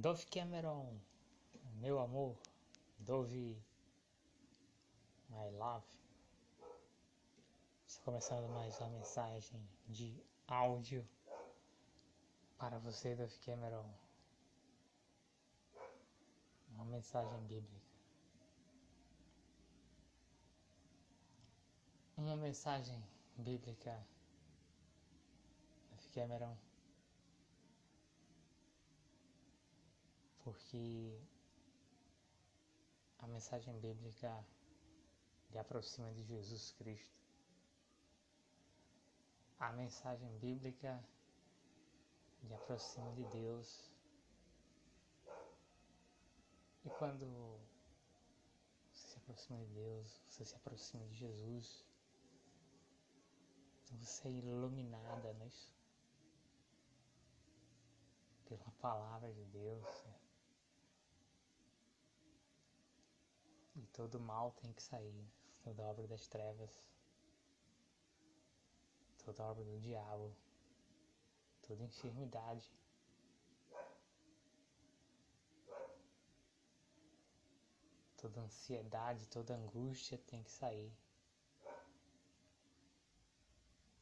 Dove Cameron, meu amor, Dove, my love. Estou começando mais uma mensagem de áudio para você, Dove Cameron. Uma mensagem bíblica. Uma mensagem bíblica, Dove Cameron. Porque a mensagem bíblica lhe aproxima de Jesus Cristo. A mensagem bíblica lhe aproxima de Deus. E quando você se aproxima de Deus, você se aproxima de Jesus, você é iluminada nisso pela palavra de Deus. E todo mal tem que sair, toda obra das trevas, toda obra do diabo, toda enfermidade. Toda ansiedade, toda angústia tem que sair.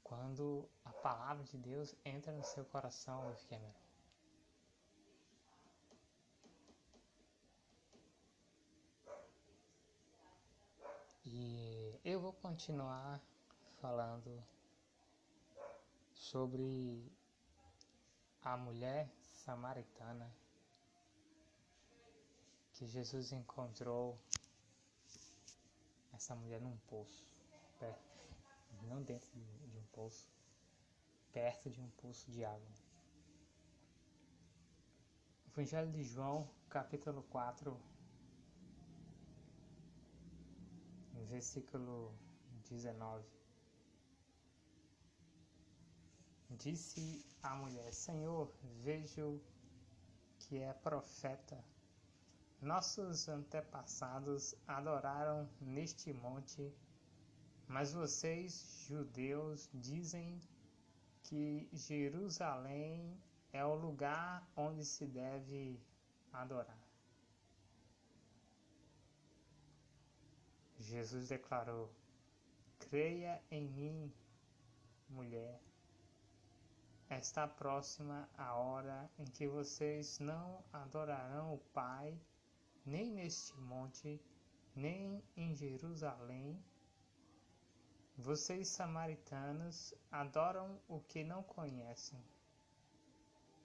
Quando a palavra de Deus entra no seu coração, Luiz Cameron, E eu vou continuar falando sobre a mulher samaritana que Jesus encontrou essa mulher num poço, perto, não dentro de um poço, perto de um poço de água. Evangelho de João, capítulo 4, versículo 19. Disse a mulher: Senhor, vejo que é profeta. Nossos antepassados adoraram neste monte, mas vocês, judeus, dizem que Jerusalém é o lugar onde se deve adorar. Jesus declarou: Creia em mim, mulher. Está próxima a hora em que vocês não adorarão o Pai, nem neste monte, nem em Jerusalém. Vocês, samaritanos, adoram o que não conhecem.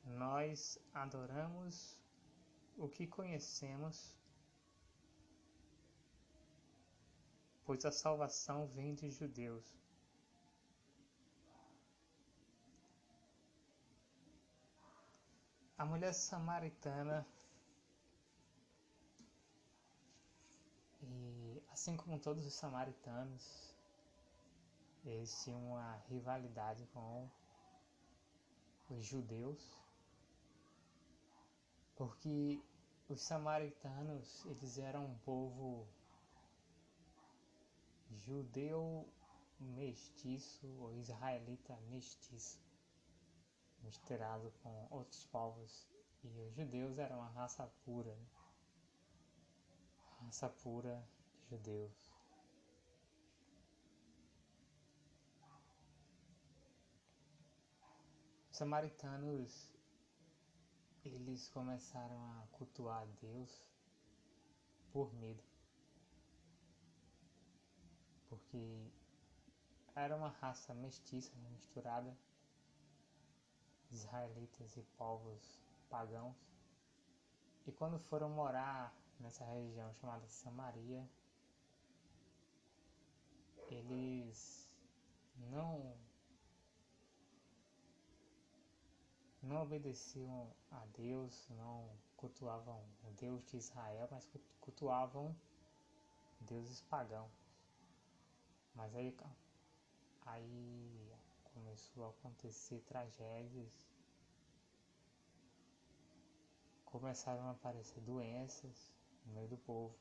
Nós adoramos o que conhecemos pois a salvação vem de judeus. A mulher samaritana, e assim como todos os samaritanos, eles tinham uma rivalidade com os judeus, porque os samaritanos eles eram um povo judeu mestiço ou israelita mestiço, misturado com outros povos. E os judeus eram uma raça pura, né? raça pura de judeus. Os samaritanos eles começaram a cultuar Deus por medo porque era uma raça mestiça, misturada, israelitas e povos pagãos. E quando foram morar nessa região chamada Samaria, eles não não obedeciam a Deus, não cultuavam o Deus de Israel, mas cultuavam deuses pagãos. Mas aí, aí começou a acontecer tragédias, começaram a aparecer doenças no meio do povo.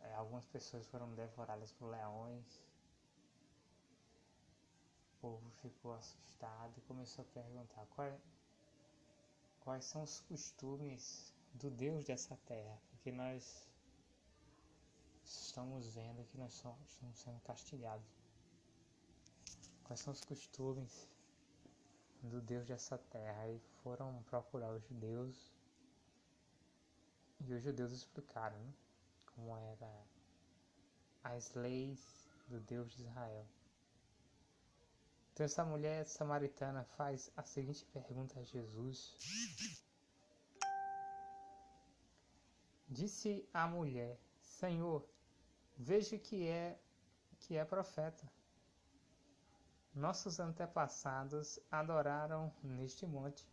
É, algumas pessoas foram devoradas por leões. O povo ficou assustado e começou a perguntar qual é, quais são os costumes do Deus dessa terra, porque nós estamos vendo que nós estamos sendo castigados. Quais são os costumes do Deus dessa terra? E foram procurar os judeus e os judeus explicaram né, como era as leis do Deus de Israel. Então essa mulher samaritana faz a seguinte pergunta a Jesus. Disse a mulher: Senhor, veja que é que é profeta. Nossos antepassados adoraram neste monte.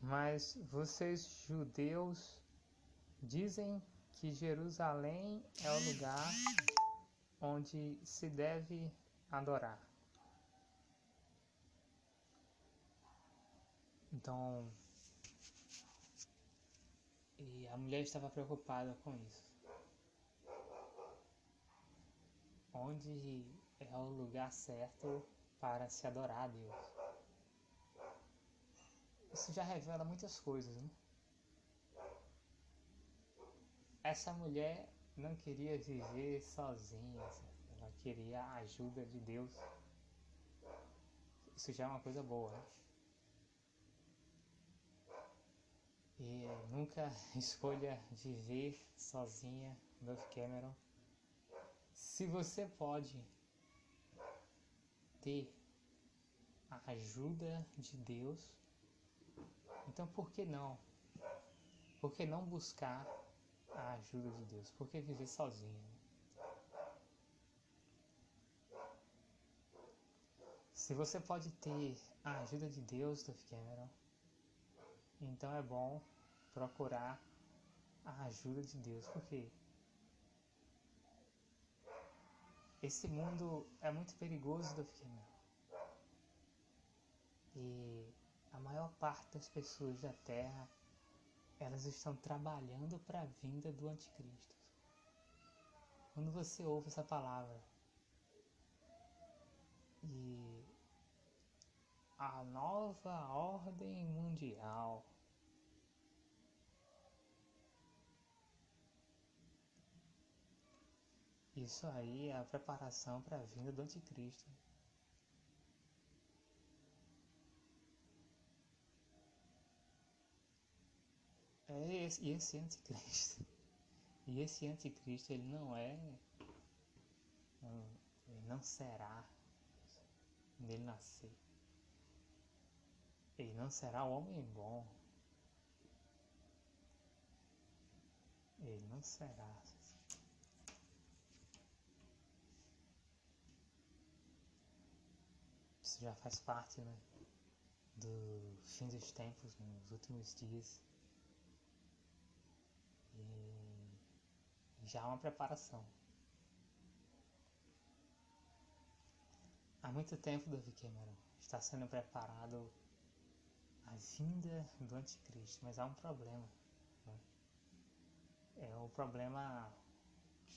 Mas vocês judeus dizem que Jerusalém é o lugar onde se deve adorar. Então, e a mulher estava preocupada com isso. Onde é o lugar certo para se adorar a Deus? Isso já revela muitas coisas, né? Essa mulher não queria viver sozinha, ela queria a ajuda de Deus. Isso já é uma coisa boa, né? E nunca escolha viver sozinha, Dove Cameron. Se você pode ter a ajuda de Deus, então por que não? Por que não buscar a ajuda de Deus? Por que viver sozinho? Se você pode ter a ajuda de Deus, Dove Cameron, então é bom procurar a ajuda de Deus, porque esse mundo é muito perigoso do filme. E a maior parte das pessoas da Terra, elas estão trabalhando para a vinda do anticristo. Quando você ouve essa palavra e a nova ordem mundial Isso aí é a preparação para a vinda do anticristo. É esse, e esse anticristo. E esse anticristo ele não é. Ele não será nele nascer. Ele não será o homem bom. Ele não será. isso já faz parte né, do fim dos tempos, nos últimos dias. E já há uma preparação. Há muito tempo, Davi Cameron, está sendo preparado a vinda do anticristo, mas há um problema. Né? É o problema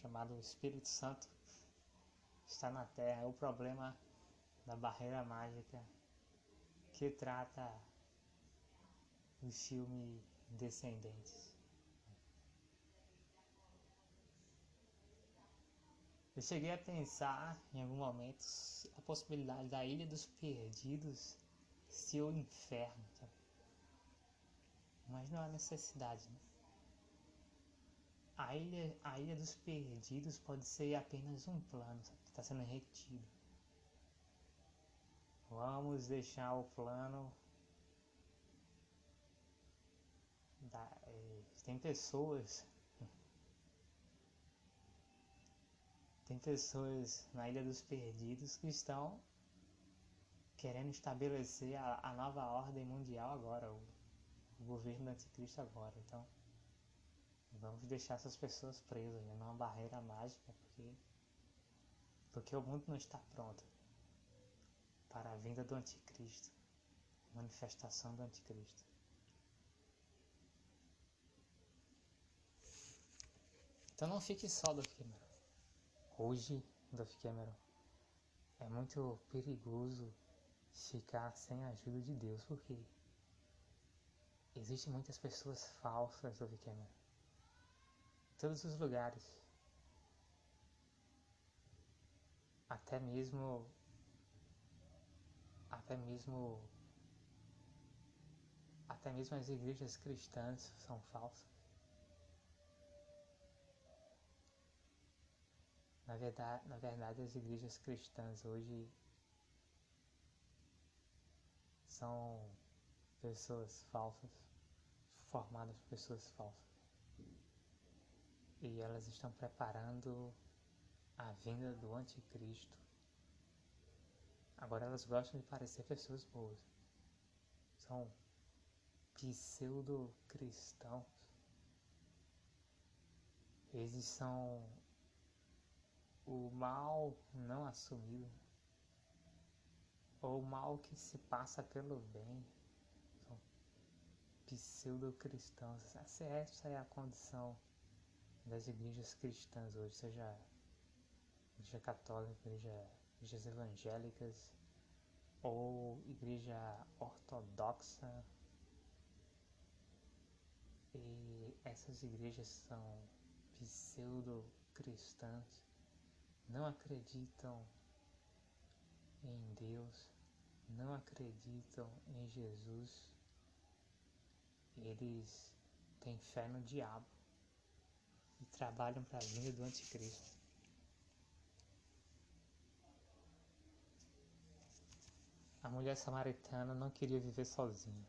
chamado Espírito Santo está na Terra, é o problema da barreira mágica que trata o filme Descendentes. Eu cheguei a pensar em algum momento a possibilidade da Ilha dos Perdidos ser o inferno, mas não há necessidade. Né? A, ilha, a Ilha dos Perdidos pode ser apenas um plano que está sendo retido. Vamos deixar o plano. Da, é, tem pessoas. Tem pessoas na Ilha dos Perdidos que estão querendo estabelecer a, a nova ordem mundial agora, o, o governo anticristo agora. Então, vamos deixar essas pessoas presas né, barreira mágica, porque, porque o mundo não está pronto para a vinda do anticristo, manifestação do anticristo. Então não fique só, Dove Cameron. Hoje, Dove Cameron, é muito perigoso ficar sem a ajuda de Deus, porque Existem muitas pessoas falsas do Vikema. Em todos os lugares. Até mesmo. Até mesmo. Até mesmo as igrejas cristãs são falsas. Na verdade, na verdade, as igrejas cristãs hoje são pessoas falsas, formadas por pessoas falsas. E elas estão preparando a vinda do anticristo. Agora elas gostam de parecer pessoas boas. São pseudo-cristãos. Eles são o mal não assumido, ou o mal que se passa pelo bem. São pseudo-cristãos. Essa é a condição das igrejas cristãs hoje, seja igreja católica, igreja, igrejas evangélicas ou igreja ortodoxa. E essas igrejas são pseudo-cristãs não acreditam em Deus, não acreditam em Jesus, eles têm fé no diabo e trabalham para a vinda do anticristo. A mulher samaritana não queria viver sozinha.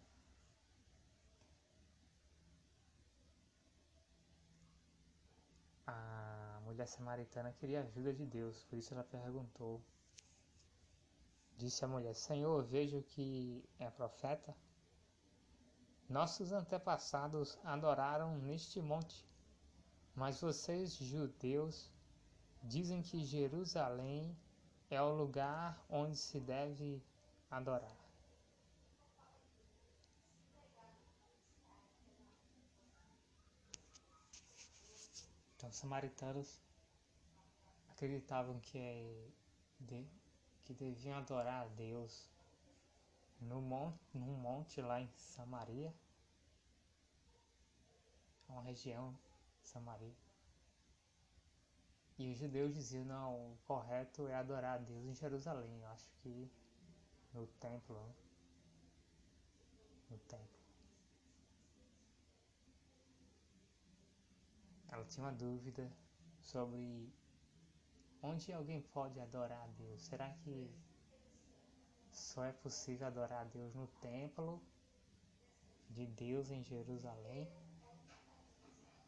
mulher samaritana queria a ajuda de Deus, por isso ela perguntou. Disse a mulher: Senhor, vejo que é profeta. Nossos antepassados adoraram neste monte, mas vocês, judeus, dizem que Jerusalém é o lugar onde se deve adorar. Então, os samaritanos acreditavam que, é de, que deviam adorar a Deus no monte, num monte lá em Samaria, uma região Samaria. E os judeus diziam, não, o correto é adorar a Deus em Jerusalém, eu acho que no templo, no templo. Ela tinha uma dúvida sobre Onde alguém pode adorar a Deus? Será que só é possível adorar a Deus no templo de Deus em Jerusalém?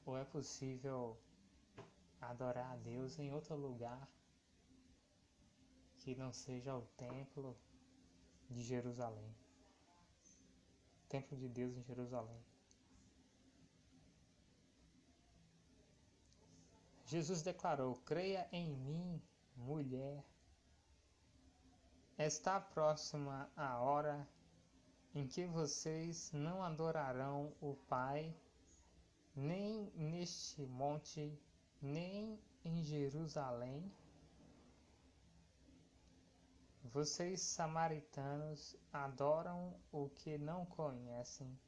Ou é possível adorar a Deus em outro lugar que não seja o templo de Jerusalém? Templo de Deus em Jerusalém. Jesus declarou: Creia em mim, mulher. Está próxima a hora em que vocês não adorarão o Pai, nem neste monte, nem em Jerusalém. Vocês, samaritanos, adoram o que não conhecem.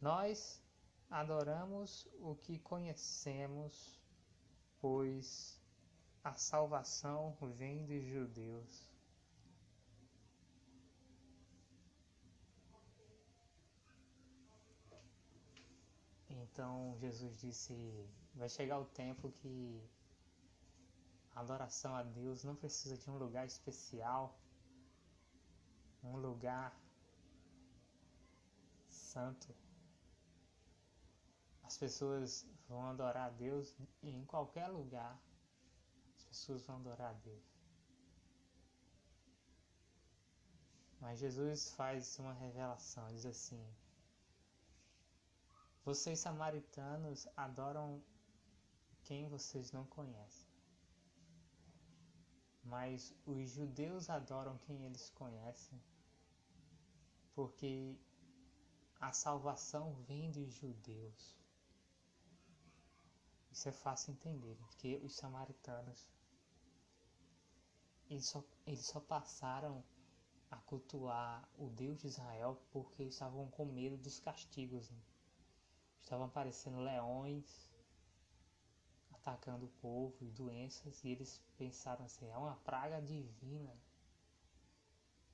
Nós adoramos o que conhecemos pois a salvação vem dos judeus. Então Jesus disse: vai chegar o tempo que a adoração a Deus não precisa de um lugar especial, um lugar santo. As pessoas vão adorar a Deus em qualquer lugar. As pessoas vão adorar a Deus. Mas Jesus faz uma revelação, diz assim: Vocês samaritanos adoram quem vocês não conhecem. Mas os judeus adoram quem eles conhecem, porque a salvação vem dos judeus. Isso é fácil entender, porque os samaritanos eles só, eles só passaram a cultuar o Deus de Israel porque estavam com medo dos castigos. Né? Estavam aparecendo leões atacando o povo e doenças e eles pensaram assim: é uma praga divina,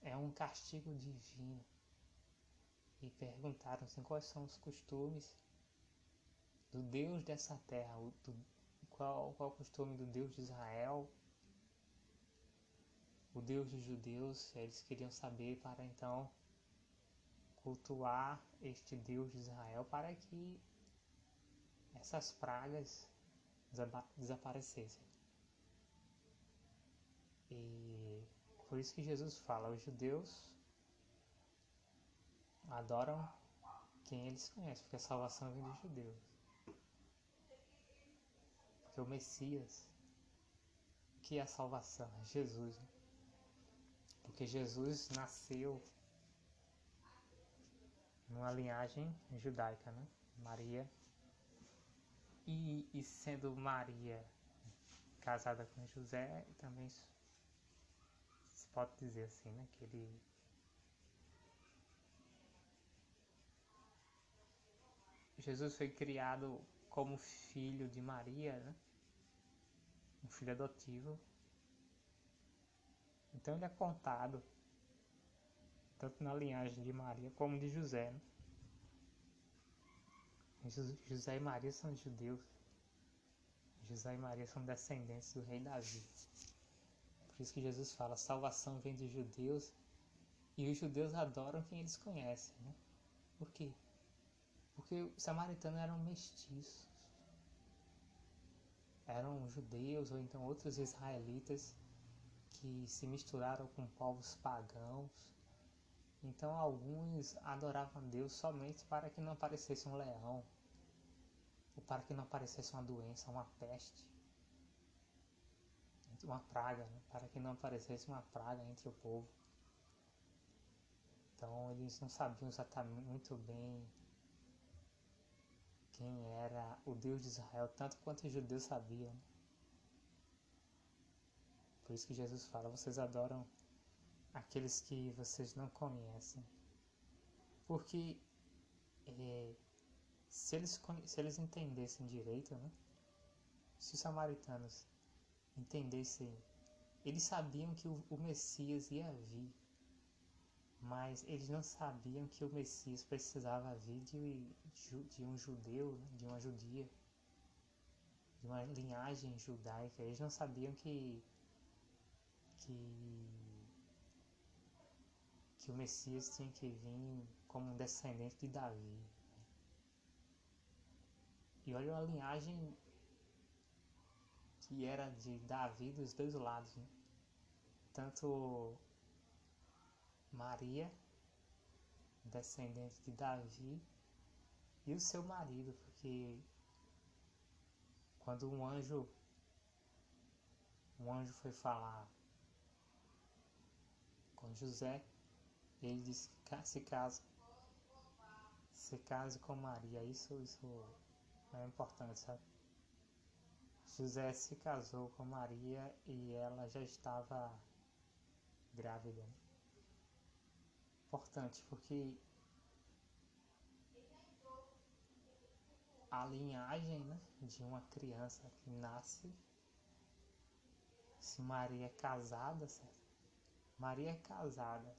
é um castigo divino. E perguntaram assim: quais são os costumes do Deus dessa terra? Do, qual, qual o costume do Deus de Israel? o Deus dos judeus, eles queriam saber para então cultuar este Deus de Israel para que essas pragas desaparecessem. E por isso que Jesus fala, os judeus adoram quem eles conhecem, porque a salvação vem dos judeus. Porque o Messias, que é a salvação? É Jesus. Né? Porque Jesus nasceu numa linhagem judaica, né? Maria. E, e sendo Maria casada com José, também se pode dizer assim, né? Que ele Jesus foi criado como filho de Maria, né? um filho adotivo, então ele é contado tanto na linhagem de Maria como de José. Né? José e Maria são judeus. José e Maria são descendentes do rei Davi. Por isso que Jesus fala: salvação vem dos judeus e os judeus adoram quem eles conhecem. Né? Por quê? Porque os samaritanos eram mestiços. Eram judeus ou então outros israelitas que se misturaram com povos pagãos. Então alguns adoravam Deus somente para que não aparecesse um leão, ou para que não aparecesse uma doença, uma peste, uma praga, né? para que não aparecesse uma praga entre o povo. Então eles não sabiam exatamente muito bem quem era o Deus de Israel, tanto quanto os judeus sabiam. Por isso que Jesus fala: vocês adoram aqueles que vocês não conhecem. Porque é, se, eles, se eles entendessem direito, né? se os samaritanos entendessem, eles sabiam que o, o Messias ia vir, mas eles não sabiam que o Messias precisava vir de, de um judeu, né? de uma judia, de uma linhagem judaica. Eles não sabiam que que, que o Messias tinha que vir como um descendente de Davi. E olha a linhagem que era de Davi dos dois lados, né? Tanto Maria, descendente de Davi, e o seu marido, porque quando um anjo um anjo foi falar com José, ele disse se casa, se case com Maria. Isso, isso é importante, sabe? José se casou com Maria e ela já estava grávida. Importante porque a linhagem né, de uma criança que nasce, se Maria é casada, certo? Maria é casada.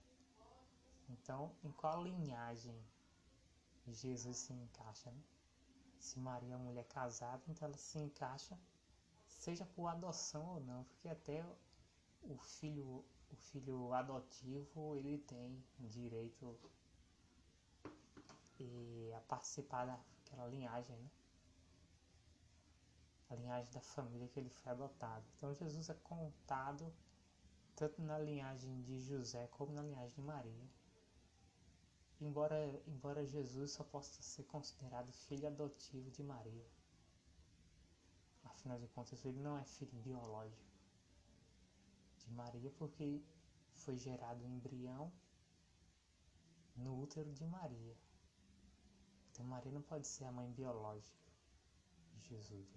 Então, em qual linhagem Jesus se encaixa? Né? Se Maria é uma mulher casada, então ela se encaixa, seja por adoção ou não, porque até o filho, o filho adotivo ele tem direito a participar daquela linhagem, né? A linhagem da família que ele foi adotado. Então Jesus é contado tanto na linhagem de José como na linhagem de Maria. Embora, embora Jesus só possa ser considerado filho adotivo de Maria. Afinal de contas, ele não é filho biológico de Maria porque foi gerado um embrião no útero de Maria. Então Maria não pode ser a mãe biológica de Jesus.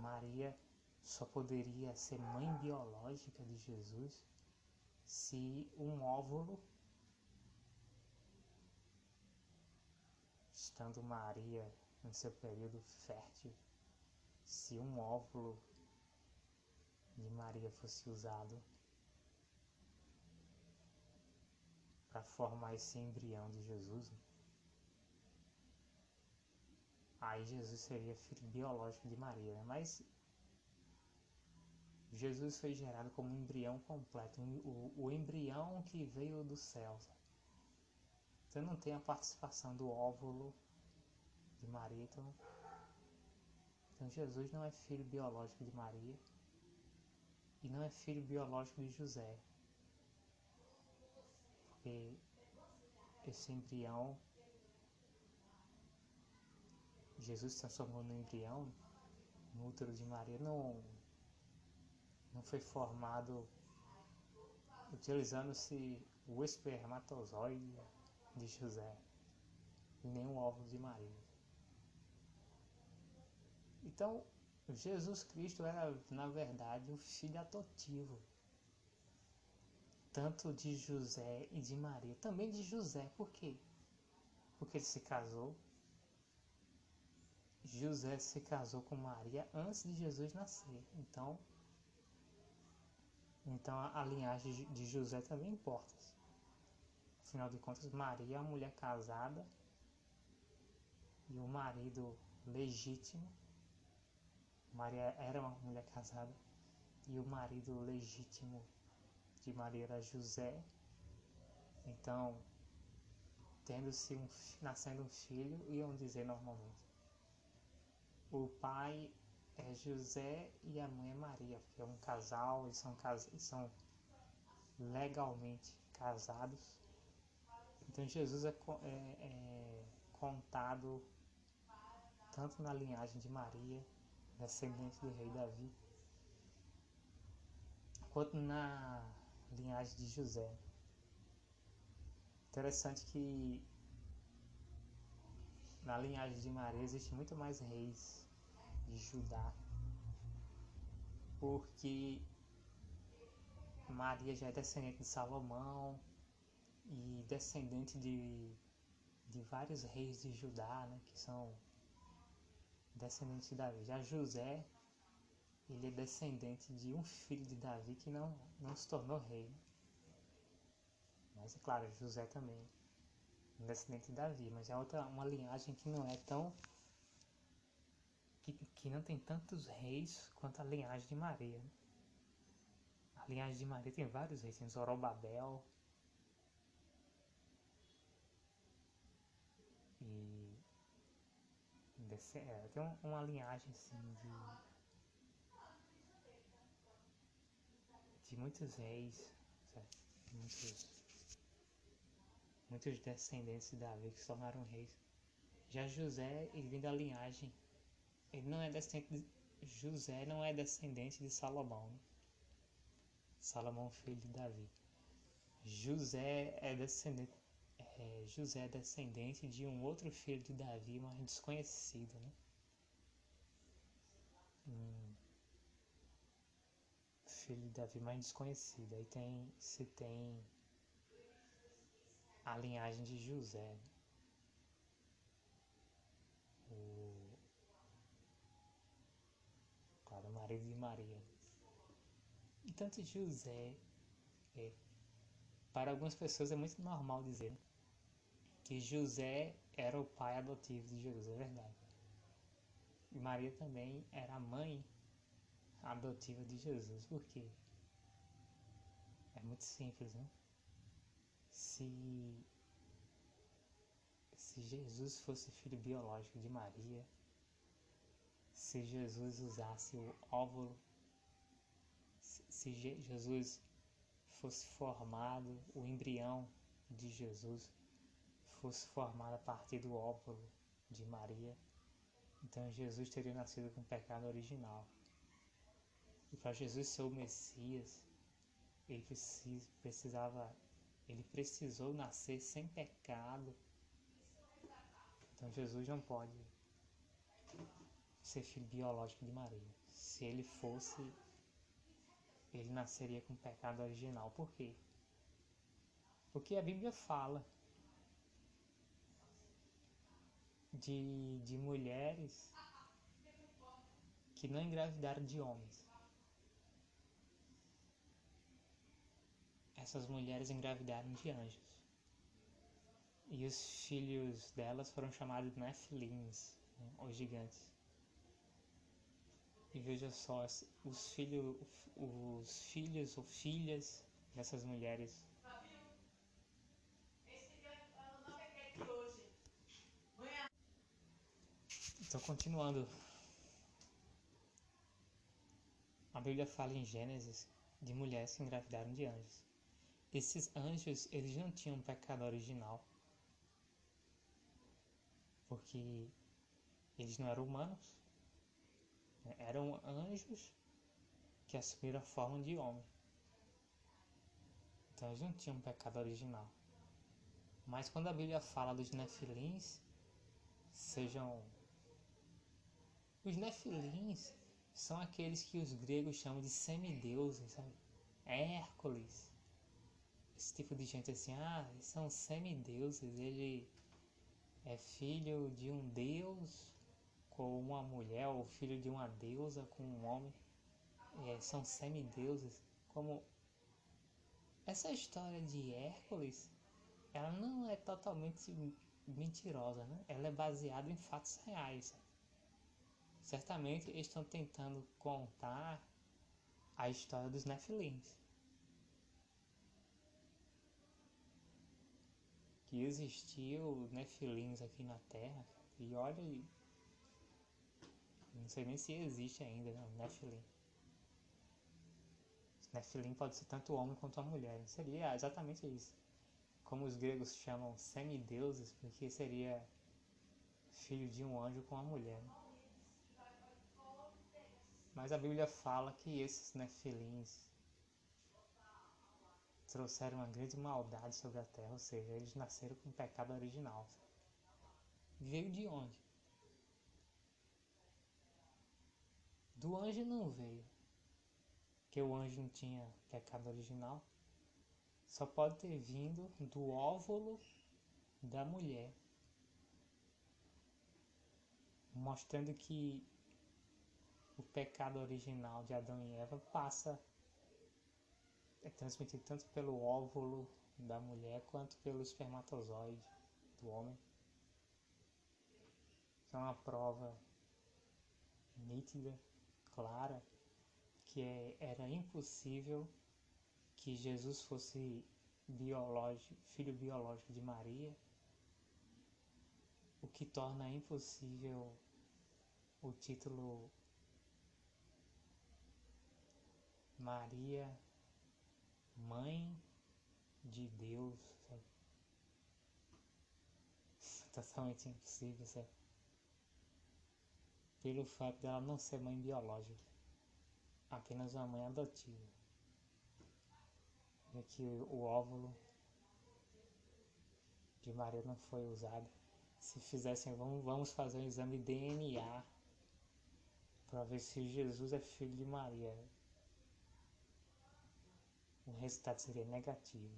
Maria só poderia ser mãe biológica de Jesus se um óvulo, estando Maria no seu período fértil, se um óvulo de Maria fosse usado para formar esse embrião de Jesus, aí Jesus seria filho biológico de Maria, né? mas Jesus foi gerado como um embrião completo, o, o embrião que veio do céu. Então não tem a participação do óvulo de Maria. Então, então Jesus não é filho biológico de Maria e não é filho biológico de José. Porque esse embrião Jesus transformou no embrião no útero de Maria não não foi formado utilizando-se o espermatozoide de José nem o óvulo de Maria. Então, Jesus Cristo era, na verdade, o filho adotivo, tanto de José e de Maria, também de José, por quê? Porque ele se casou. José se casou com Maria antes de Jesus nascer. Então, então a, a linhagem de José também importa. Afinal de contas, Maria é uma mulher casada e o marido legítimo. Maria era uma mulher casada e o marido legítimo de Maria era José. Então, tendo-se um, nascendo um filho, iam dizer normalmente: o pai é José e a mãe é Maria, porque é um casal, eles são, eles são legalmente casados. Então Jesus é, é, é contado tanto na linhagem de Maria, descendente do rei Davi, quanto na linhagem de José. Interessante que na linhagem de Maria existe muito mais reis de Judá, porque Maria já é descendente de Salomão e descendente de, de vários reis de Judá, né, que são descendentes de Davi. Já José, ele é descendente de um filho de Davi que não, não se tornou rei. Mas é claro, José também é descendente de Davi, mas é outra uma linhagem que não é tão que, que não tem tantos reis quanto a linhagem de Maria. A linhagem de Maria tem vários reis, tem Zorobabel. E tem uma linhagem assim de, de muitos reis, certo? muitos, muitos descendentes de Davi que se tornaram reis. Já José, ele vem da linhagem ele não é descendente de, José não é descendente de Salomão. Né? Salomão filho de Davi. José é descendente é, José é descendente de um outro filho de Davi, mas desconhecido, né? Um filho de Davi mais desconhecido. Aí tem se tem a linhagem de José. Né? marido de Maria. Tanto José, é, para algumas pessoas é muito normal dizer que José era o pai adotivo de Jesus, é verdade. E Maria também era a mãe adotiva de Jesus, por quê? É muito simples, né? Se, se Jesus fosse filho biológico de Maria, se Jesus usasse o óvulo, se Jesus fosse formado, o embrião de Jesus fosse formado a partir do óvulo de Maria, então Jesus teria nascido com pecado original. E para Jesus ser o Messias, ele precisava, ele precisou nascer sem pecado. Então Jesus não pode ser filho biológico de Maria. Se ele fosse, ele nasceria com pecado original. Por quê? Porque a Bíblia fala de, de mulheres que não engravidaram de homens. Essas mulheres engravidaram de anjos. E os filhos delas foram chamados Nephilims, né, os gigantes. E veja só, os, filho, os filhos ou filhas dessas mulheres Então, continuando. A Bíblia fala em Gênesis de mulheres que engravidaram de anjos. Esses anjos, eles não tinham um pecado original. Porque eles não eram humanos. Né? Eram anjos que assumiram a forma de homem. Então eles não tinham um pecado original. Mas quando a Bíblia fala dos nefilins, sejam os nefilins são aqueles que os gregos chamam de semideuses, sabe? Hércules. Esse tipo de gente assim, ah, são semideuses, ele é filho de um deus com uma mulher, ou filho de uma deusa com um homem. É, são semideuses. Como essa história de Hércules, ela não é totalmente mentirosa, né? Ela é baseada em fatos reais. Certamente estão tentando contar a história dos Nefilins. Que existiu Nefilins aqui na Terra. E olha, não sei nem se existe ainda, não, Nefilim. Nefilim pode ser tanto homem quanto a mulher. Seria exatamente isso. Como os gregos chamam semideuses, porque seria filho de um anjo com uma mulher. Né? Mas a Bíblia fala que esses nefilins trouxeram uma grande maldade sobre a terra, ou seja, eles nasceram com pecado original. Veio de onde? Do anjo não veio, porque o anjo não tinha pecado original. Só pode ter vindo do óvulo da mulher, mostrando que o pecado original de Adão e Eva passa é transmitido tanto pelo óvulo da mulher quanto pelo espermatozoide do homem. É uma prova nítida, clara, que é, era impossível que Jesus fosse biológico, filho biológico de Maria, o que torna impossível o título Maria, mãe de Deus, sabe? Totalmente impossível, sabe? Pelo fato dela não ser mãe biológica, apenas uma mãe adotiva. E que o óvulo de Maria não foi usado. Se fizessem, vamos, vamos fazer um exame de DNA para ver se Jesus é filho de Maria o resultado seria negativo.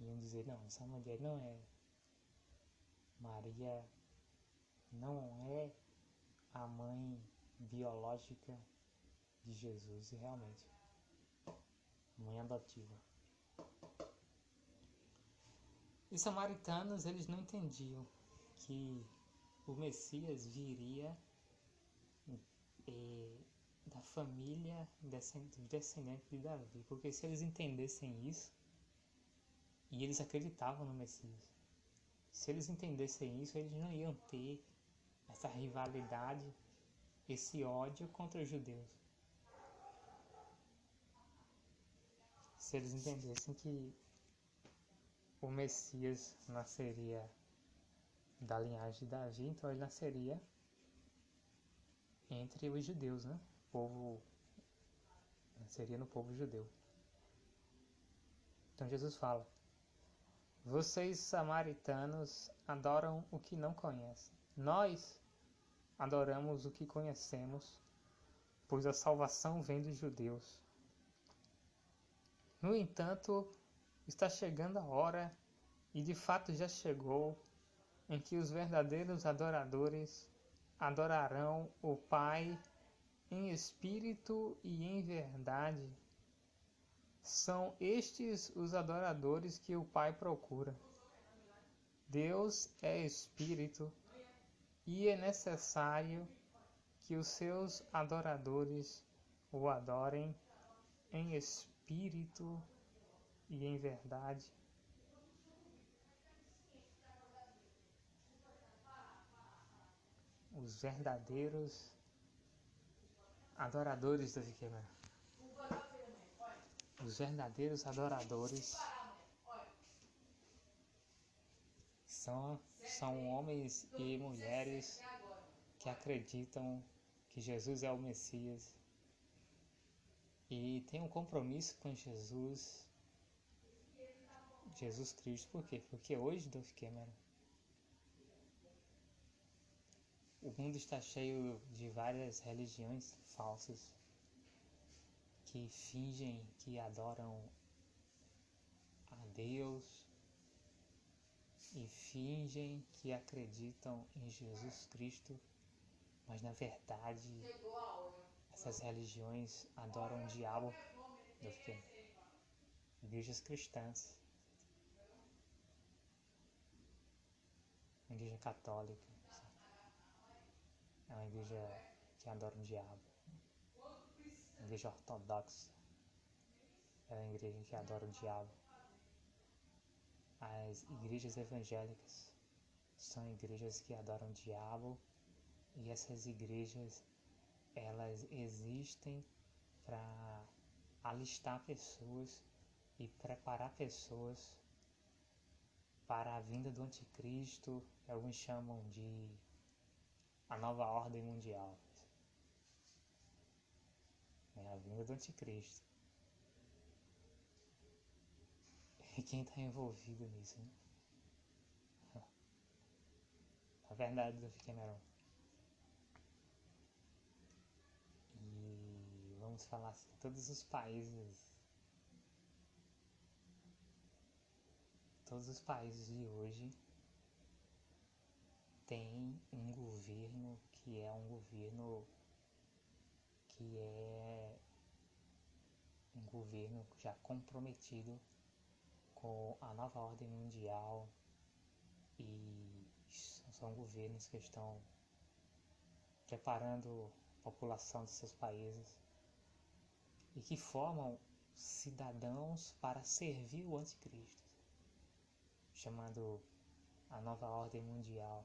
Iam dizer, não, essa mulher não é. Maria não é a mãe biológica de Jesus, e realmente, mãe adotiva. Os samaritanos, eles não entendiam que o Messias viria eh, da família descendente de Davi, porque se eles entendessem isso, e eles acreditavam no Messias, se eles entendessem isso, eles não iam ter essa rivalidade, esse ódio contra os judeus. Se eles entendessem que o Messias nasceria da linhagem de Davi, então ele nasceria entre os judeus, né? Povo seria no povo judeu. Então Jesus fala: Vocês samaritanos adoram o que não conhecem. Nós adoramos o que conhecemos, pois a salvação vem dos judeus. No entanto, está chegando a hora, e de fato já chegou, em que os verdadeiros adoradores adorarão o Pai em espírito e em verdade. São estes os adoradores que o Pai procura. Deus é espírito e é necessário que os seus adoradores o adorem em espírito e em verdade. Os verdadeiros adoradores da Viqueira. Os verdadeiros adoradores são, são homens e mulheres que acreditam que Jesus é o Messias e têm um compromisso com Jesus, Jesus Cristo. Por quê? Porque hoje, Dolph Cameron, o mundo está cheio de várias religiões falsas que fingem que adoram a Deus e fingem que acreditam em Jesus Cristo, mas na verdade essas religiões adoram o diabo. Do que igrejas cristãs, igreja católica, é uma igreja que adora o diabo, igreja ortodoxa. É uma igreja que adora o diabo. As igrejas evangélicas são igrejas que adoram o diabo. E essas igrejas elas existem para alistar pessoas e preparar pessoas para a vinda do anticristo, alguns chamam de a nova ordem mundial. É a vinda do anticristo. e quem está envolvido nisso, né? A verdade do Cameron. E vamos falar assim, todos os países. Todos os países de hoje têm um governo que é um governo que é um governo já comprometido com a nova ordem mundial e são governos que estão preparando a população de seus países e que formam cidadãos para servir o anticristo, chamando a nova ordem mundial.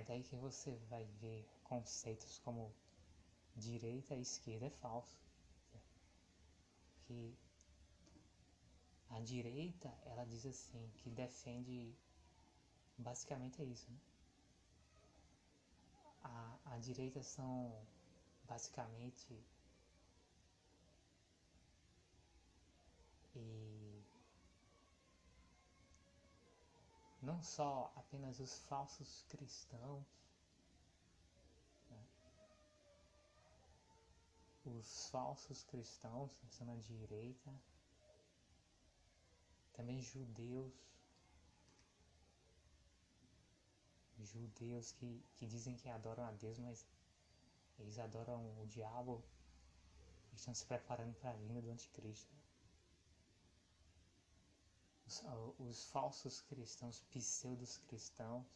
É daí que você vai ver conceitos como direita e esquerda é falso. Que a direita, ela diz assim, que defende. Basicamente é isso, né? A, a direita são basicamente. E. Não só apenas os falsos cristãos, né? os falsos cristãos são na direita, também judeus, judeus que, que dizem que adoram a Deus, mas eles adoram o diabo, estão se preparando para a vinda do anticristo. Os, os falsos cristãos, pseudos cristãos,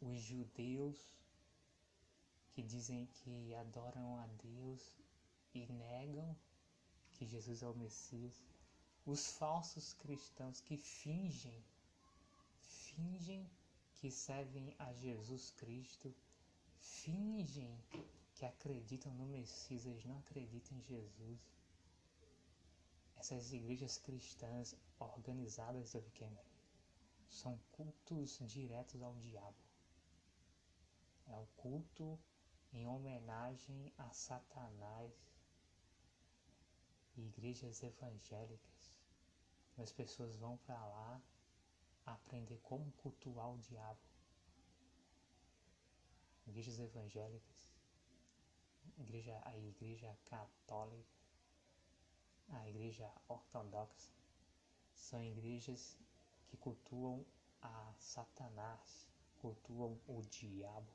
os judeus que dizem que adoram a Deus e negam que Jesus é o Messias os falsos cristãos que fingem, fingem que servem a Jesus Cristo, fingem que acreditam no Messias, eles não acreditam em Jesus. Essas igrejas cristãs organizadas do Cameron são cultos diretos ao diabo. É o culto em homenagem a Satanás igrejas evangélicas as pessoas vão para lá aprender como cultuar o diabo. Igrejas evangélicas, igreja, a igreja católica, a igreja ortodoxa são igrejas que cultuam a Satanás, cultuam o diabo.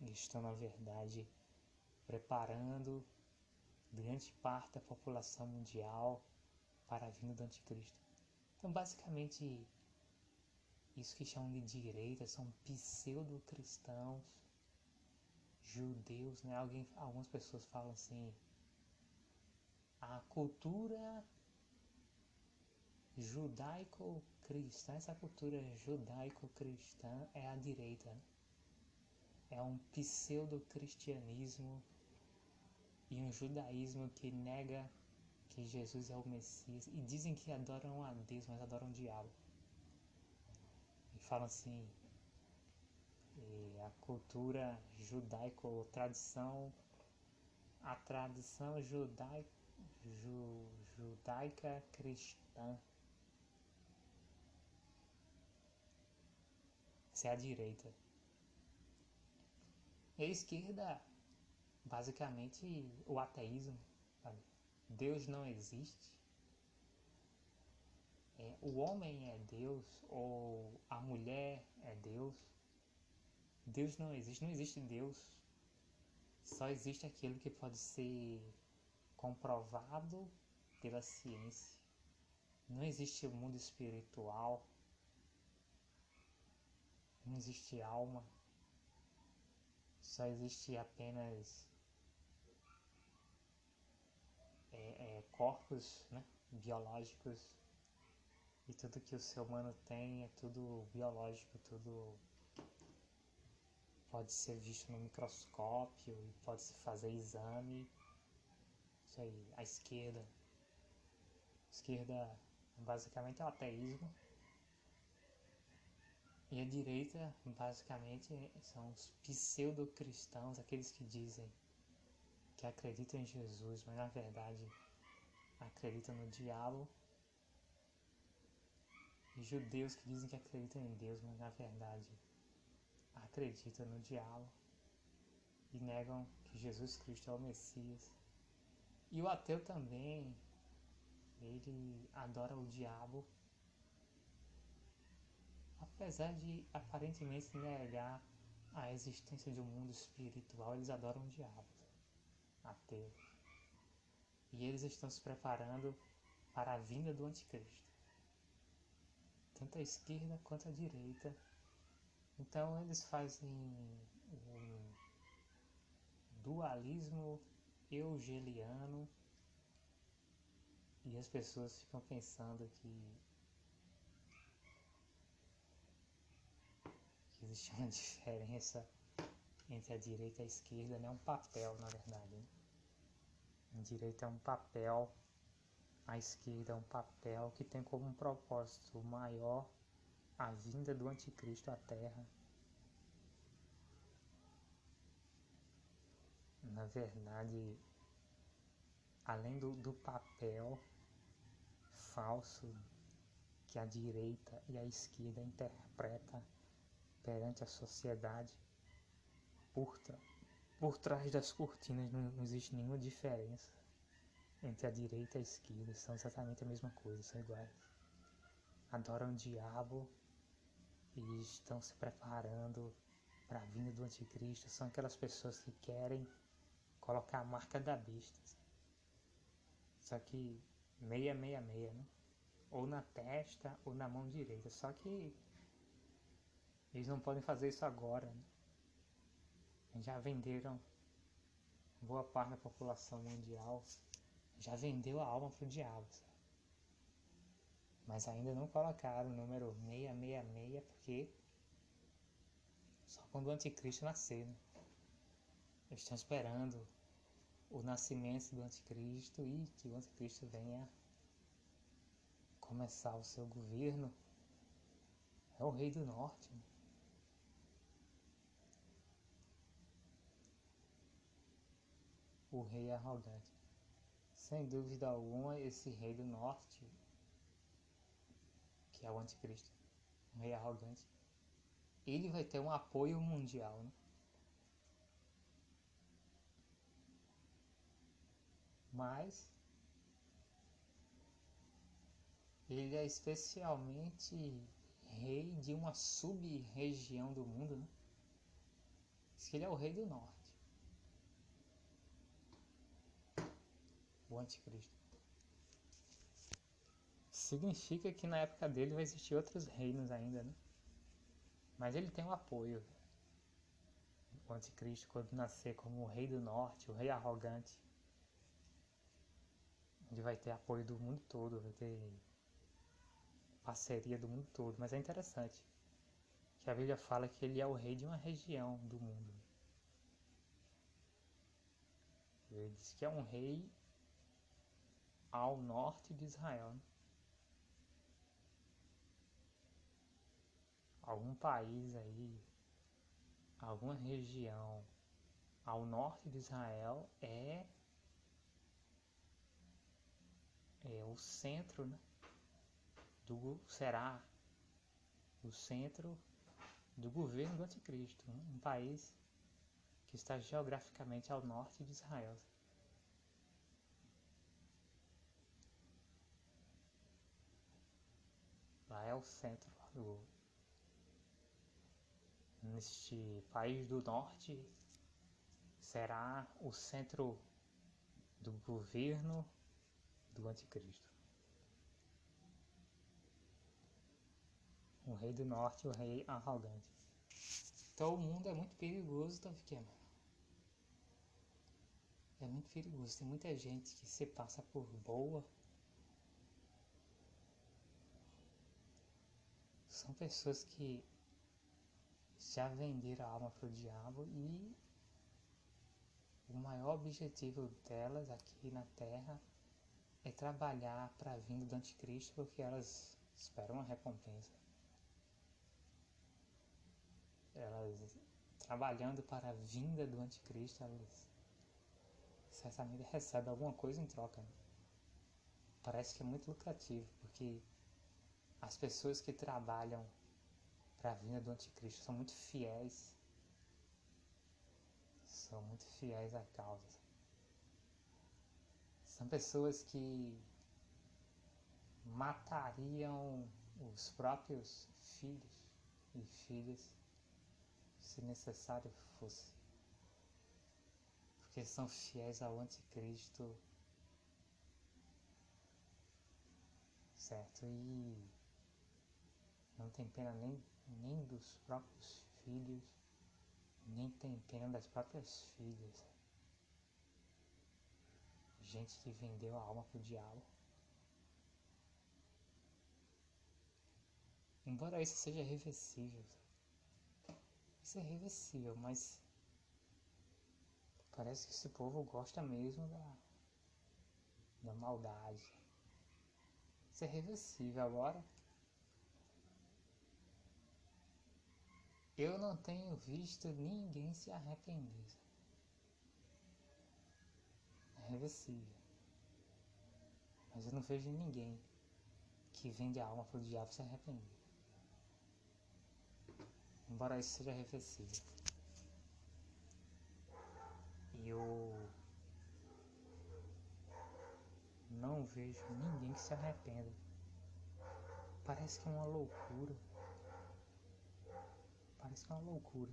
E estão, na verdade, preparando grande parte da população mundial para a vinda do anticristo. Então, basicamente, isso que chamam de direita são pseudo-cristãos, judeus, né? Alguém, algumas pessoas falam assim, a cultura judaico-cristã, essa cultura judaico-cristã é a direita. Né? É um pseudo-cristianismo e um judaísmo que nega que Jesus é o Messias e dizem que adoram a Deus, mas adoram o diabo. E falam assim, a cultura judaico, tradição, a tradição judaico, ju, judaica cristã. Essa é a direita. E a esquerda, basicamente, o ateísmo. Deus não existe. É, o homem é Deus, ou a mulher é Deus. Deus não existe, não existe Deus. Só existe aquilo que pode ser comprovado pela ciência. Não existe mundo espiritual. Não existe alma. Só existe apenas é, é, corpos né, biológicos e tudo que o ser humano tem é tudo biológico, tudo pode ser visto no microscópio e pode se fazer exame. Isso aí, a esquerda. A esquerda basicamente é o ateísmo. E a direita, basicamente, são os pseudo-cristãos, aqueles que dizem que acreditam em Jesus, mas na verdade acreditam no diabo. E judeus que dizem que acreditam em Deus, mas na verdade acreditam no diabo e negam que Jesus Cristo é o Messias. E o ateu também, ele adora o diabo, apesar de aparentemente negar a existência de um mundo espiritual, eles adoram o diabo, ateus. E eles estão se preparando para a vinda do anticristo. Tanto a esquerda quanto a direita então eles fazem um dualismo eugeliano e as pessoas ficam pensando que, que existe uma diferença entre a direita e a esquerda, né? um papel na verdade. Né? A direita é um papel, a esquerda é um papel que tem como um propósito maior a vinda do anticristo à Terra. Na verdade, além do, do papel falso que a direita e a esquerda interpreta perante a sociedade, por, por trás das cortinas não, não existe nenhuma diferença entre a direita e a esquerda, são exatamente a mesma coisa, são iguais. Adoram o diabo e estão se preparando para a vinda do anticristo são aquelas pessoas que querem colocar a marca da besta. Só que meia, meia, meia, né? Ou na testa ou na mão direita. Só que eles não podem fazer isso agora. Né? Já venderam boa parte da população mundial. Já vendeu a alma pro diabo. Sabe? Mas ainda não colocaram o número 666 porque só quando o anticristo nascer. Né? Eles estão esperando o nascimento do anticristo e que o anticristo venha começar o seu governo. É o rei do norte. Né? O rei arrogante. Sem dúvida alguma, esse rei do norte é o anticristo, um rei arrogante, ele vai ter um apoio mundial, né? mas ele é especialmente rei de uma sub-região do mundo, né? Diz que ele é o rei do norte. O anticristo. Significa que na época dele vai existir outros reinos ainda, né? Mas ele tem o um apoio. O anticristo, quando nascer como o rei do norte, o rei arrogante, ele vai ter apoio do mundo todo, vai ter parceria do mundo todo. Mas é interessante que a Bíblia fala que ele é o rei de uma região do mundo. Ele diz que é um rei ao norte de Israel. Né? Algum país aí, alguma região ao norte de Israel é é o centro, né? Do será o centro do governo do anticristo, né? um país que está geograficamente ao norte de Israel. Lá é o centro do neste país do norte será o centro do governo do anticristo. O rei do norte, o rei arrogante. Então o mundo é muito perigoso, tá ficando. É muito perigoso. Tem muita gente que se passa por boa. São pessoas que já venderam a alma para o diabo e o maior objetivo delas aqui na Terra é trabalhar para a vinda do anticristo porque elas esperam uma recompensa. Elas trabalhando para a vinda do anticristo, elas certamente recebem alguma coisa em troca. Né? Parece que é muito lucrativo, porque as pessoas que trabalham para a vinda do anticristo são muito fiéis. São muito fiéis à causa. São pessoas que matariam os próprios filhos e filhas se necessário fosse. Porque são fiéis ao anticristo. Certo? E não tem pena nem, nem dos próprios filhos, nem tem pena das próprias filhas gente que vendeu a alma pro diabo. Embora isso seja reversível, isso é reversível, mas parece que esse povo gosta mesmo da, da maldade. Isso é reversível agora. Eu não tenho visto ninguém se arrepender reversível. Mas eu não vejo ninguém que vende a alma para o diabo se arrepender. Embora isso seja reversível. E eu não vejo ninguém que se arrependa. Parece que é uma loucura. Parece uma loucura.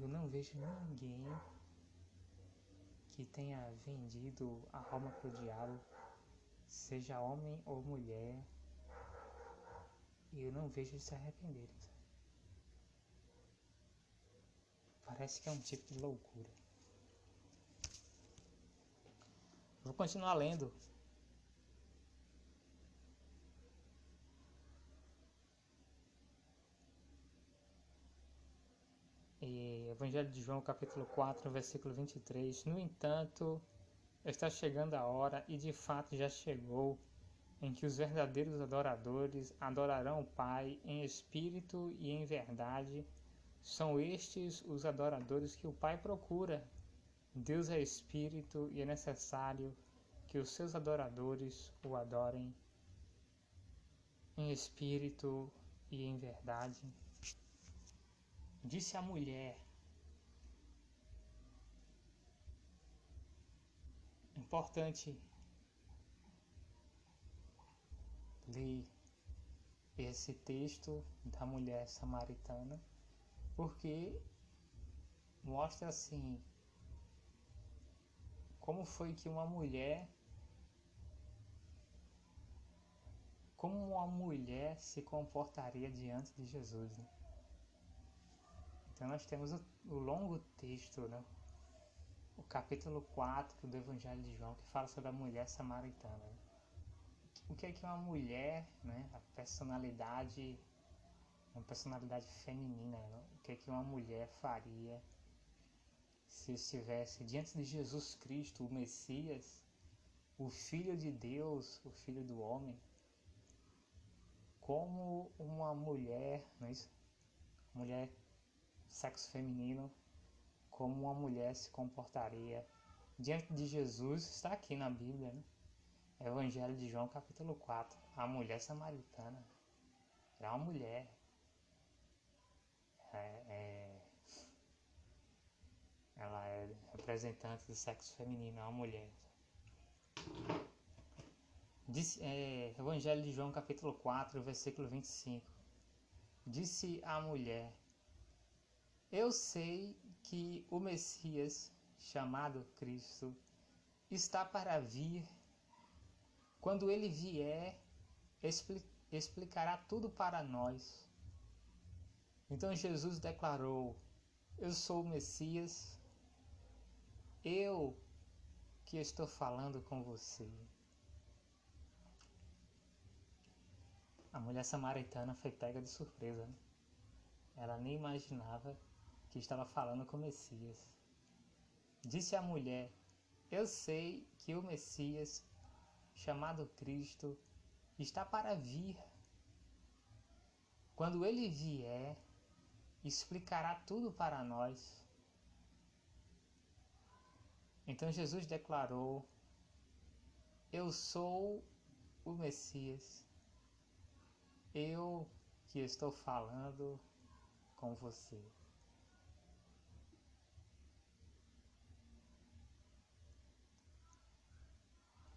Eu não vejo ninguém que tenha vendido a alma para o diabo, seja homem ou mulher, e eu não vejo eles se arrependerem. Parece que é um tipo de loucura. Vou continuar lendo. Evangelho de João, capítulo 4, versículo 23. No entanto, está chegando a hora, e de fato já chegou, em que os verdadeiros adoradores adorarão o Pai em espírito e em verdade. São estes os adoradores que o Pai procura. Deus é espírito e é necessário que os seus adoradores o adorem em espírito e em verdade. Disse a mulher: importante ler esse texto da mulher samaritana, porque mostra assim como foi que uma mulher como uma mulher se comportaria diante de Jesus. Né? Então nós temos o, o, longo texto, né? O capítulo 4 do Evangelho de João, que fala sobre a mulher samaritana. Né? O que é que uma mulher, né? a personalidade, uma personalidade feminina, né? o que é que uma mulher faria se estivesse diante de Jesus Cristo, o Messias, o Filho de Deus, o Filho do Homem, como uma mulher, não é isso? Mulher, sexo feminino, como uma mulher se comportaria diante de Jesus, está aqui na Bíblia, né? Evangelho de João, capítulo 4. A mulher samaritana era uma mulher. É, é, ela é representante do sexo feminino, é uma mulher. Diz, é, Evangelho de João, capítulo 4, versículo 25. Disse a mulher: Eu sei que o Messias, chamado Cristo, está para vir. Quando ele vier, expli explicará tudo para nós. Então Jesus declarou: Eu sou o Messias, eu que estou falando com você. A mulher samaritana foi pega de surpresa. Né? Ela nem imaginava que estava falando com o Messias. Disse a mulher: Eu sei que o Messias, chamado Cristo, está para vir. Quando ele vier, explicará tudo para nós. Então Jesus declarou: Eu sou o Messias eu que estou falando com você.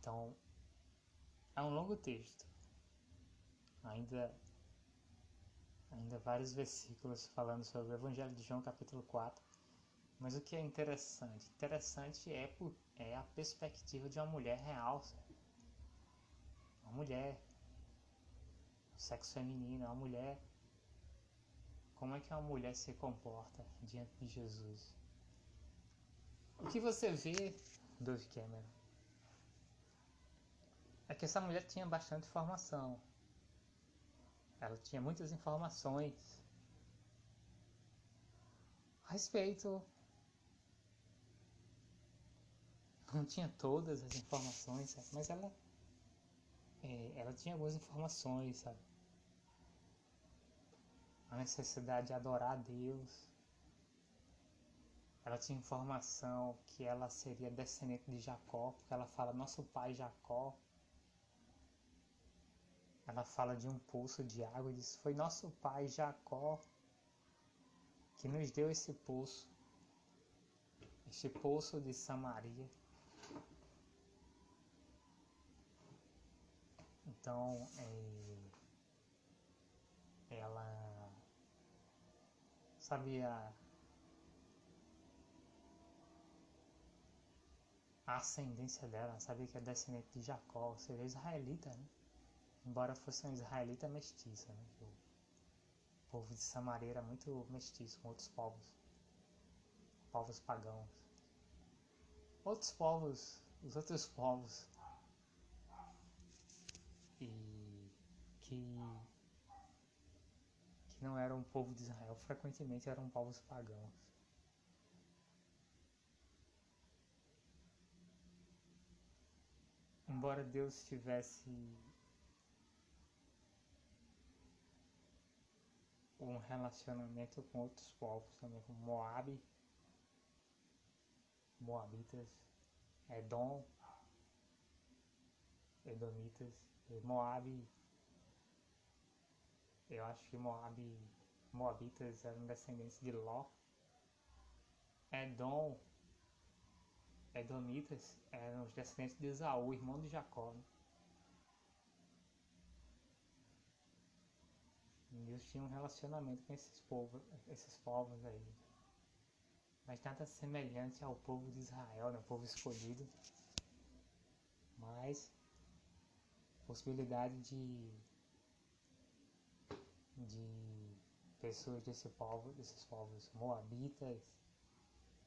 Então, é um longo texto. Ainda ainda vários versículos falando sobre o Evangelho de João, capítulo 4. Mas o que é interessante? Interessante é, é a perspectiva de uma mulher real. Uma mulher sexo feminino, a mulher. Como é que uma mulher se comporta diante de Jesus? O que você vê, Dove Cameron, é que essa mulher tinha bastante informação. Ela tinha muitas informações a respeito. Não tinha todas as informações, mas ela, é, ela tinha algumas informações, sabe? a necessidade de adorar a Deus. Ela tinha informação que ela seria descendente de Jacó, porque ela fala nosso pai Jacó. Ela fala de um poço de água e diz: Foi nosso pai Jacó que nos deu esse poço, este poço de Samaria. Então, é, ela sabia a ascendência dela, sabia que é descendente de Jacó, ou seja, israelita, né? Embora fosse um israelita mestiça, né? O povo de Samaria era muito mestiço com outros povos, povos pagãos. Outros povos, os outros povos e que que não eram o povo de Israel, frequentemente eram povos pagãos. Embora Deus tivesse um relacionamento com outros povos também, como Moab, Moabitas, Edom, Edomitas, Moab eu acho que Moab, Moabitas eram descendentes de Ló. Edom Edomitas eram os descendentes de Esaú, irmão de Jacó. Né? E Deus tinha um relacionamento com esses povos, esses povos aí. Mas nada semelhante ao povo de Israel, né? o povo escolhido. Mas possibilidade de de pessoas desse povo, desses povos moabitas,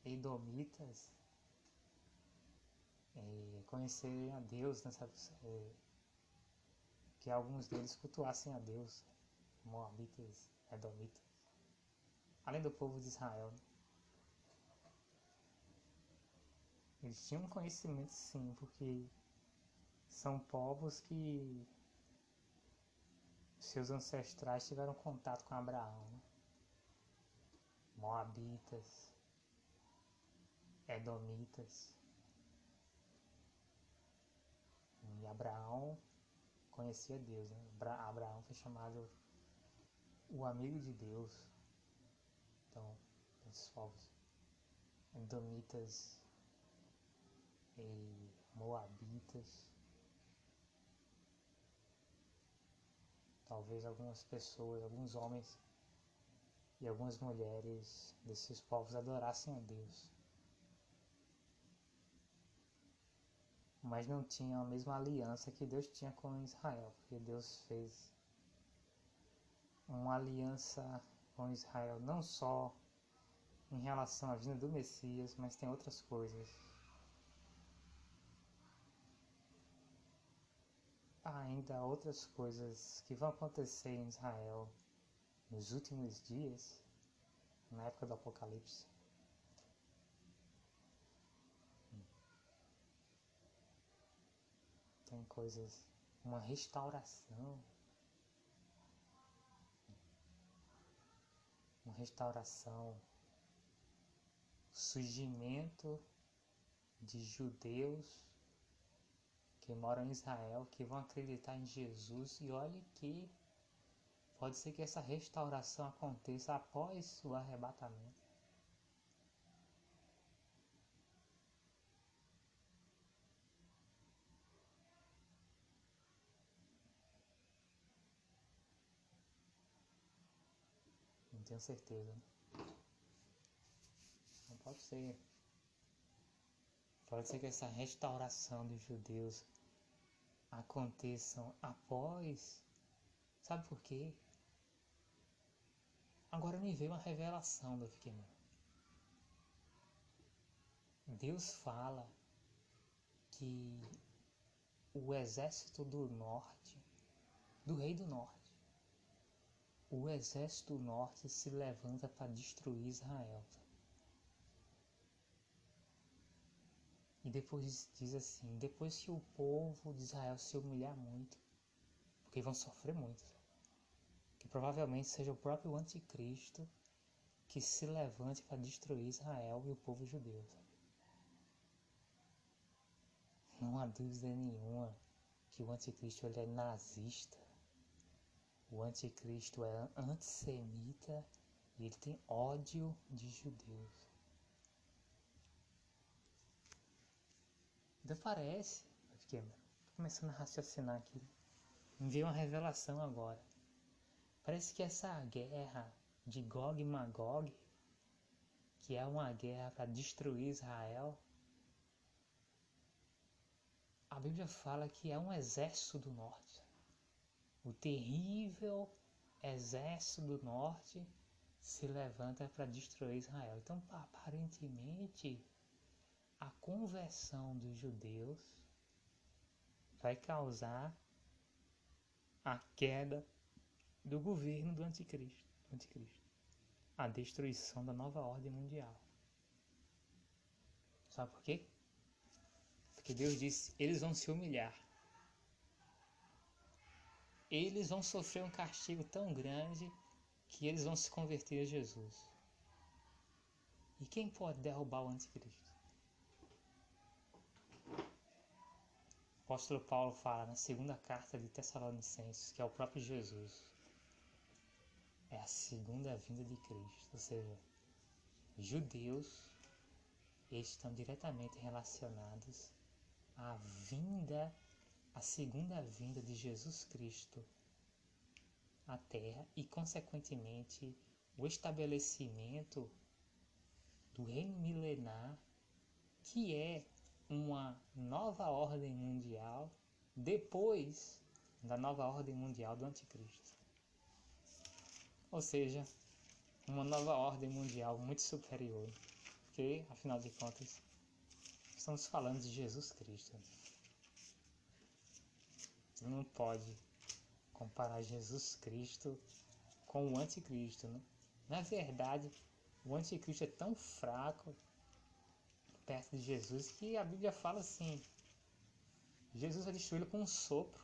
edomitas, é, conhecerem a Deus, nessa, é, que alguns deles cultuassem a Deus, moabitas, edomitas, além do povo de Israel. Eles tinham conhecimento sim, porque são povos que seus ancestrais tiveram contato com Abraão. Né? Moabitas, Edomitas. E Abraão conhecia Deus. Né? Abraão foi chamado o amigo de Deus. Então, esses povos Edomitas e Moabitas. Talvez algumas pessoas, alguns homens e algumas mulheres desses povos adorassem a Deus. Mas não tinham a mesma aliança que Deus tinha com Israel, porque Deus fez uma aliança com Israel não só em relação à vinda do Messias, mas tem outras coisas. há ainda outras coisas que vão acontecer em Israel nos últimos dias, na época do Apocalipse. Tem coisas, uma restauração, uma restauração, surgimento de judeus que moram em Israel, que vão acreditar em Jesus, e olhe que pode ser que essa restauração aconteça após o arrebatamento. Não tenho certeza. Não pode ser. Pode ser que essa restauração dos judeus aconteçam após. Sabe por quê? Agora me veio uma revelação do pequeno. Deus fala que o exército do norte, do rei do norte, o exército norte se levanta para destruir Israel. E depois diz assim: depois que o povo de Israel se humilhar muito, porque vão sofrer muito, que provavelmente seja o próprio anticristo que se levante para destruir Israel e o povo judeu. Não há dúvida nenhuma que o anticristo ele é nazista. O anticristo é antissemita e ele tem ódio de judeus. Ainda parece. Fiquei começando a raciocinar aqui. Me veio uma revelação agora. Parece que essa guerra de Gog e Magog, que é uma guerra para destruir Israel, a Bíblia fala que é um exército do norte. O terrível exército do norte se levanta para destruir Israel. Então, aparentemente, a conversão dos judeus vai causar a queda do governo do anticristo, do anticristo, a destruição da nova ordem mundial. Sabe por quê? Porque Deus disse: eles vão se humilhar. Eles vão sofrer um castigo tão grande que eles vão se converter a Jesus. E quem pode derrubar o anticristo? O apóstolo Paulo fala na segunda carta de Tessalonicenses que é o próprio Jesus. É a segunda vinda de Cristo, ou seja, judeus estão diretamente relacionados à vinda, à segunda vinda de Jesus Cristo à Terra e, consequentemente, o estabelecimento do reino milenar, que é uma nova ordem mundial depois da nova ordem mundial do Anticristo. Ou seja, uma nova ordem mundial muito superior, porque, afinal de contas, estamos falando de Jesus Cristo. Não pode comparar Jesus Cristo com o Anticristo. Né? Na verdade, o Anticristo é tão fraco perto de Jesus que a Bíblia fala assim: Jesus vai destruí-lo com um sopro.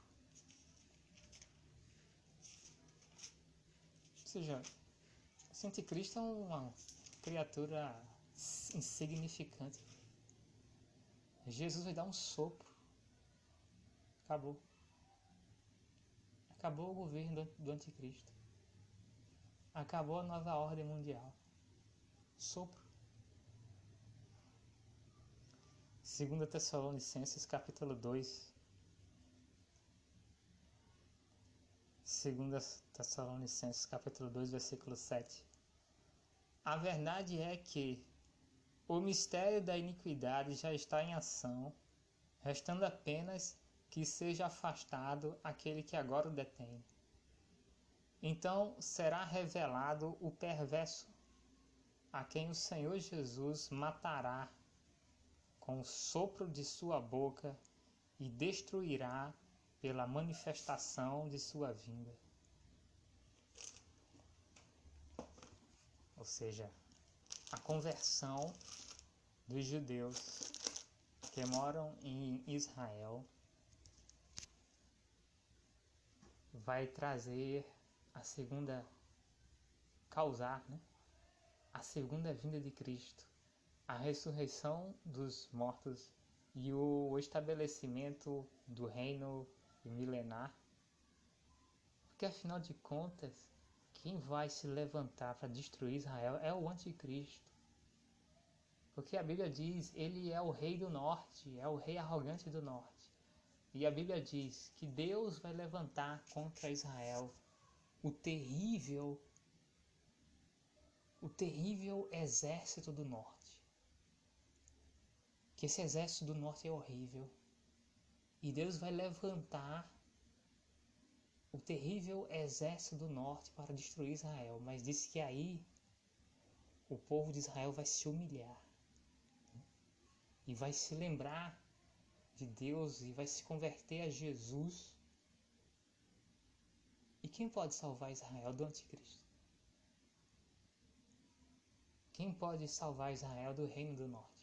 Ou seja, o anticristo é uma criatura insignificante. Jesus vai dar um sopro. Acabou. Acabou o governo do anticristo. Acabou a nova ordem mundial. Sopro. 2 Tessalonicenses capítulo 2. 2 Tessalonicenses capítulo 2, versículo 7. A verdade é que o mistério da iniquidade já está em ação, restando apenas que seja afastado aquele que agora o detém. Então será revelado o perverso, a quem o Senhor Jesus matará com o sopro de sua boca e destruirá pela manifestação de sua vinda. Ou seja, a conversão dos judeus que moram em Israel vai trazer a segunda causar, né? A segunda vinda de Cristo a ressurreição dos mortos e o estabelecimento do reino milenar. Porque afinal de contas, quem vai se levantar para destruir Israel é o anticristo. Porque a Bíblia diz, ele é o rei do norte, é o rei arrogante do norte. E a Bíblia diz que Deus vai levantar contra Israel o terrível o terrível exército do norte que esse exército do norte é horrível. E Deus vai levantar o terrível exército do norte para destruir Israel, mas disse que aí o povo de Israel vai se humilhar e vai se lembrar de Deus e vai se converter a Jesus. E quem pode salvar Israel do anticristo? Quem pode salvar Israel do reino do norte?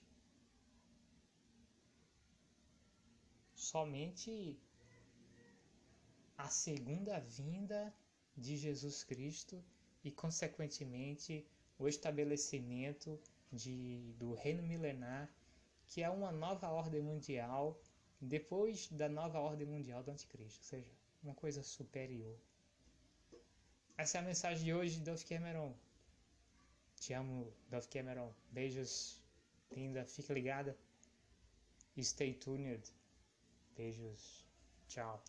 somente a segunda vinda de Jesus Cristo e, consequentemente, o estabelecimento de, do reino milenar, que é uma nova ordem mundial depois da nova ordem mundial do Anticristo, ou seja, uma coisa superior. Essa é a mensagem de hoje, Dolph Cameron. Te amo, Dolph Cameron. Beijos, linda. Fica ligada. Stay tuned. Beijos. Tchau.